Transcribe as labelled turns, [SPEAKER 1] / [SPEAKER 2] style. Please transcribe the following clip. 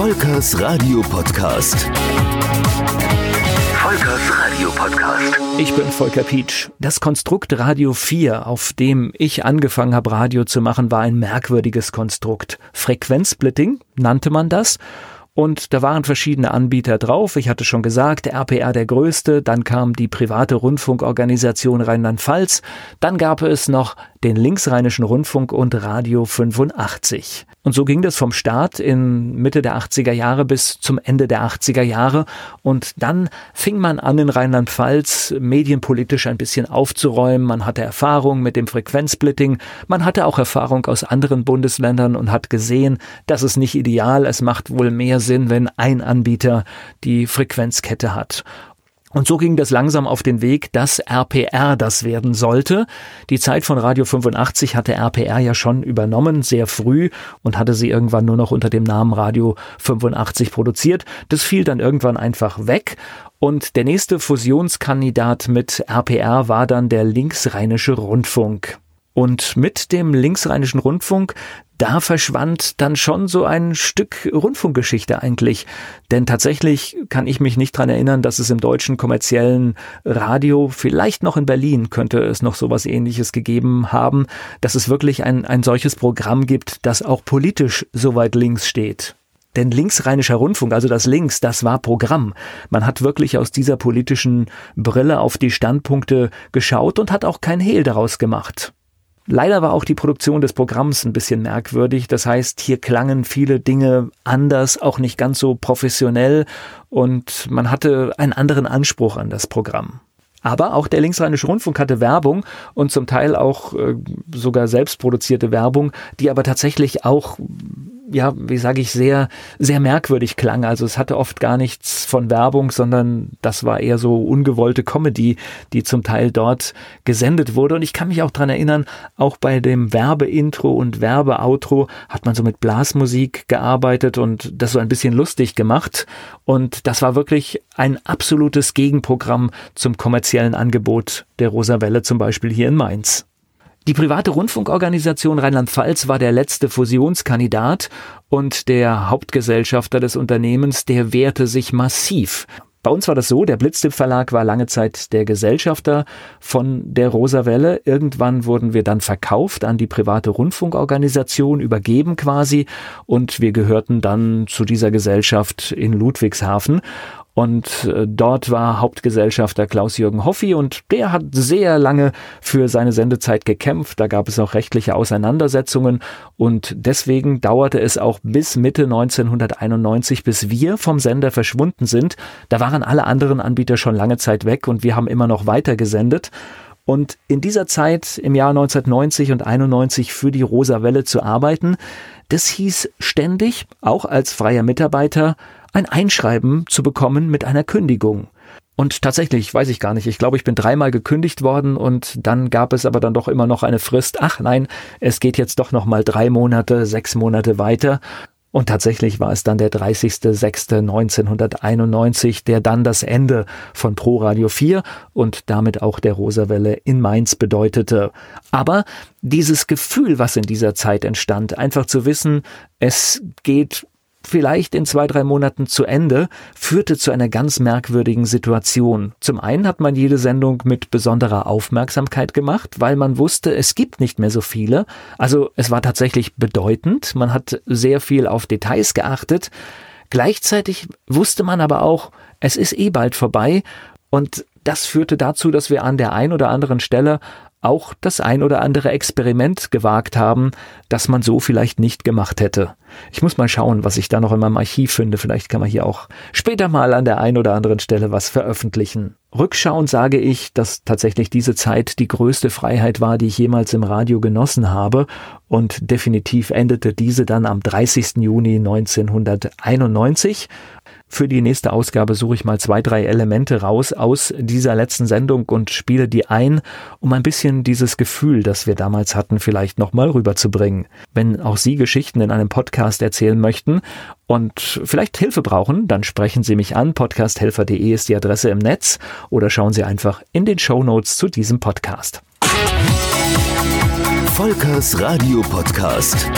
[SPEAKER 1] Volkers Radio Podcast. Volkers Radio Podcast.
[SPEAKER 2] Ich bin Volker Pietsch. Das Konstrukt Radio 4, auf dem ich angefangen habe, Radio zu machen, war ein merkwürdiges Konstrukt. Frequenzsplitting nannte man das. Und da waren verschiedene Anbieter drauf. Ich hatte schon gesagt, RPR der größte, dann kam die private Rundfunkorganisation Rheinland-Pfalz, dann gab es noch den Linksrheinischen Rundfunk und Radio 85. Und so ging das vom Start in Mitte der 80er Jahre bis zum Ende der 80er Jahre. Und dann fing man an, in Rheinland-Pfalz medienpolitisch ein bisschen aufzuräumen. Man hatte Erfahrung mit dem Frequenzsplitting. Man hatte auch Erfahrung aus anderen Bundesländern und hat gesehen, das ist nicht ideal. Es macht wohl mehr Sinn, wenn ein Anbieter die Frequenzkette hat. Und so ging das langsam auf den Weg, dass RPR das werden sollte. Die Zeit von Radio 85 hatte RPR ja schon übernommen, sehr früh, und hatte sie irgendwann nur noch unter dem Namen Radio 85 produziert. Das fiel dann irgendwann einfach weg. Und der nächste Fusionskandidat mit RPR war dann der Linksrheinische Rundfunk. Und mit dem Linksrheinischen Rundfunk, da verschwand dann schon so ein Stück Rundfunkgeschichte eigentlich. Denn tatsächlich kann ich mich nicht dran erinnern, dass es im deutschen kommerziellen Radio, vielleicht noch in Berlin, könnte es noch sowas ähnliches gegeben haben, dass es wirklich ein, ein solches Programm gibt, das auch politisch so weit links steht. Denn linksrheinischer Rundfunk, also das Links, das war Programm. Man hat wirklich aus dieser politischen Brille auf die Standpunkte geschaut und hat auch kein Hehl daraus gemacht. Leider war auch die Produktion des Programms ein bisschen merkwürdig. Das heißt, hier klangen viele Dinge anders, auch nicht ganz so professionell und man hatte einen anderen Anspruch an das Programm. Aber auch der Linksrheinische Rundfunk hatte Werbung und zum Teil auch äh, sogar selbstproduzierte Werbung, die aber tatsächlich auch ja, wie sage ich, sehr, sehr merkwürdig klang. Also es hatte oft gar nichts von Werbung, sondern das war eher so ungewollte Comedy, die zum Teil dort gesendet wurde. Und ich kann mich auch dran erinnern, auch bei dem Werbeintro und Werbeoutro hat man so mit Blasmusik gearbeitet und das so ein bisschen lustig gemacht. Und das war wirklich ein absolutes Gegenprogramm zum kommerziellen Angebot der Rosa Welle zum Beispiel hier in Mainz. Die private Rundfunkorganisation Rheinland-Pfalz war der letzte Fusionskandidat und der Hauptgesellschafter des Unternehmens, der wehrte sich massiv. Bei uns war das so, der Blitztipp Verlag war lange Zeit der Gesellschafter von der Rosa Welle. Irgendwann wurden wir dann verkauft an die private Rundfunkorganisation, übergeben quasi und wir gehörten dann zu dieser Gesellschaft in Ludwigshafen. Und äh, dort war Hauptgesellschafter Klaus-Jürgen Hoffi und der hat sehr lange für seine Sendezeit gekämpft. Da gab es auch rechtliche Auseinandersetzungen und deswegen dauerte es auch bis Mitte 1991, bis wir vom Sender verschwunden sind. Da waren alle anderen Anbieter schon lange Zeit weg und wir haben immer noch weiter gesendet. Und in dieser Zeit im Jahr 1990 und 91 für die Rosa Welle zu arbeiten, das hieß ständig, auch als freier Mitarbeiter, ein Einschreiben zu bekommen mit einer Kündigung. Und tatsächlich, weiß ich gar nicht, ich glaube, ich bin dreimal gekündigt worden und dann gab es aber dann doch immer noch eine Frist. Ach nein, es geht jetzt doch noch mal drei Monate, sechs Monate weiter. Und tatsächlich war es dann der 30.06.1991, der dann das Ende von Pro Radio 4 und damit auch der Rosawelle in Mainz bedeutete. Aber dieses Gefühl, was in dieser Zeit entstand, einfach zu wissen, es geht vielleicht in zwei, drei Monaten zu Ende, führte zu einer ganz merkwürdigen Situation. Zum einen hat man jede Sendung mit besonderer Aufmerksamkeit gemacht, weil man wusste, es gibt nicht mehr so viele. Also es war tatsächlich bedeutend. Man hat sehr viel auf Details geachtet. Gleichzeitig wusste man aber auch, es ist eh bald vorbei und das führte dazu, dass wir an der ein oder anderen Stelle auch das ein oder andere Experiment gewagt haben, das man so vielleicht nicht gemacht hätte. Ich muss mal schauen, was ich da noch in meinem Archiv finde. Vielleicht kann man hier auch später mal an der ein oder anderen Stelle was veröffentlichen. Rückschauend sage ich, dass tatsächlich diese Zeit die größte Freiheit war, die ich jemals im Radio genossen habe. Und definitiv endete diese dann am 30. Juni 1991. Für die nächste Ausgabe suche ich mal zwei, drei Elemente raus aus dieser letzten Sendung und spiele die ein, um ein bisschen dieses Gefühl, das wir damals hatten, vielleicht nochmal rüberzubringen. Wenn auch Sie Geschichten in einem Podcast erzählen möchten und vielleicht Hilfe brauchen, dann sprechen Sie mich an. Podcasthelfer.de ist die Adresse im Netz oder schauen Sie einfach in den Show Notes zu diesem Podcast.
[SPEAKER 1] Volkers Radio Podcast.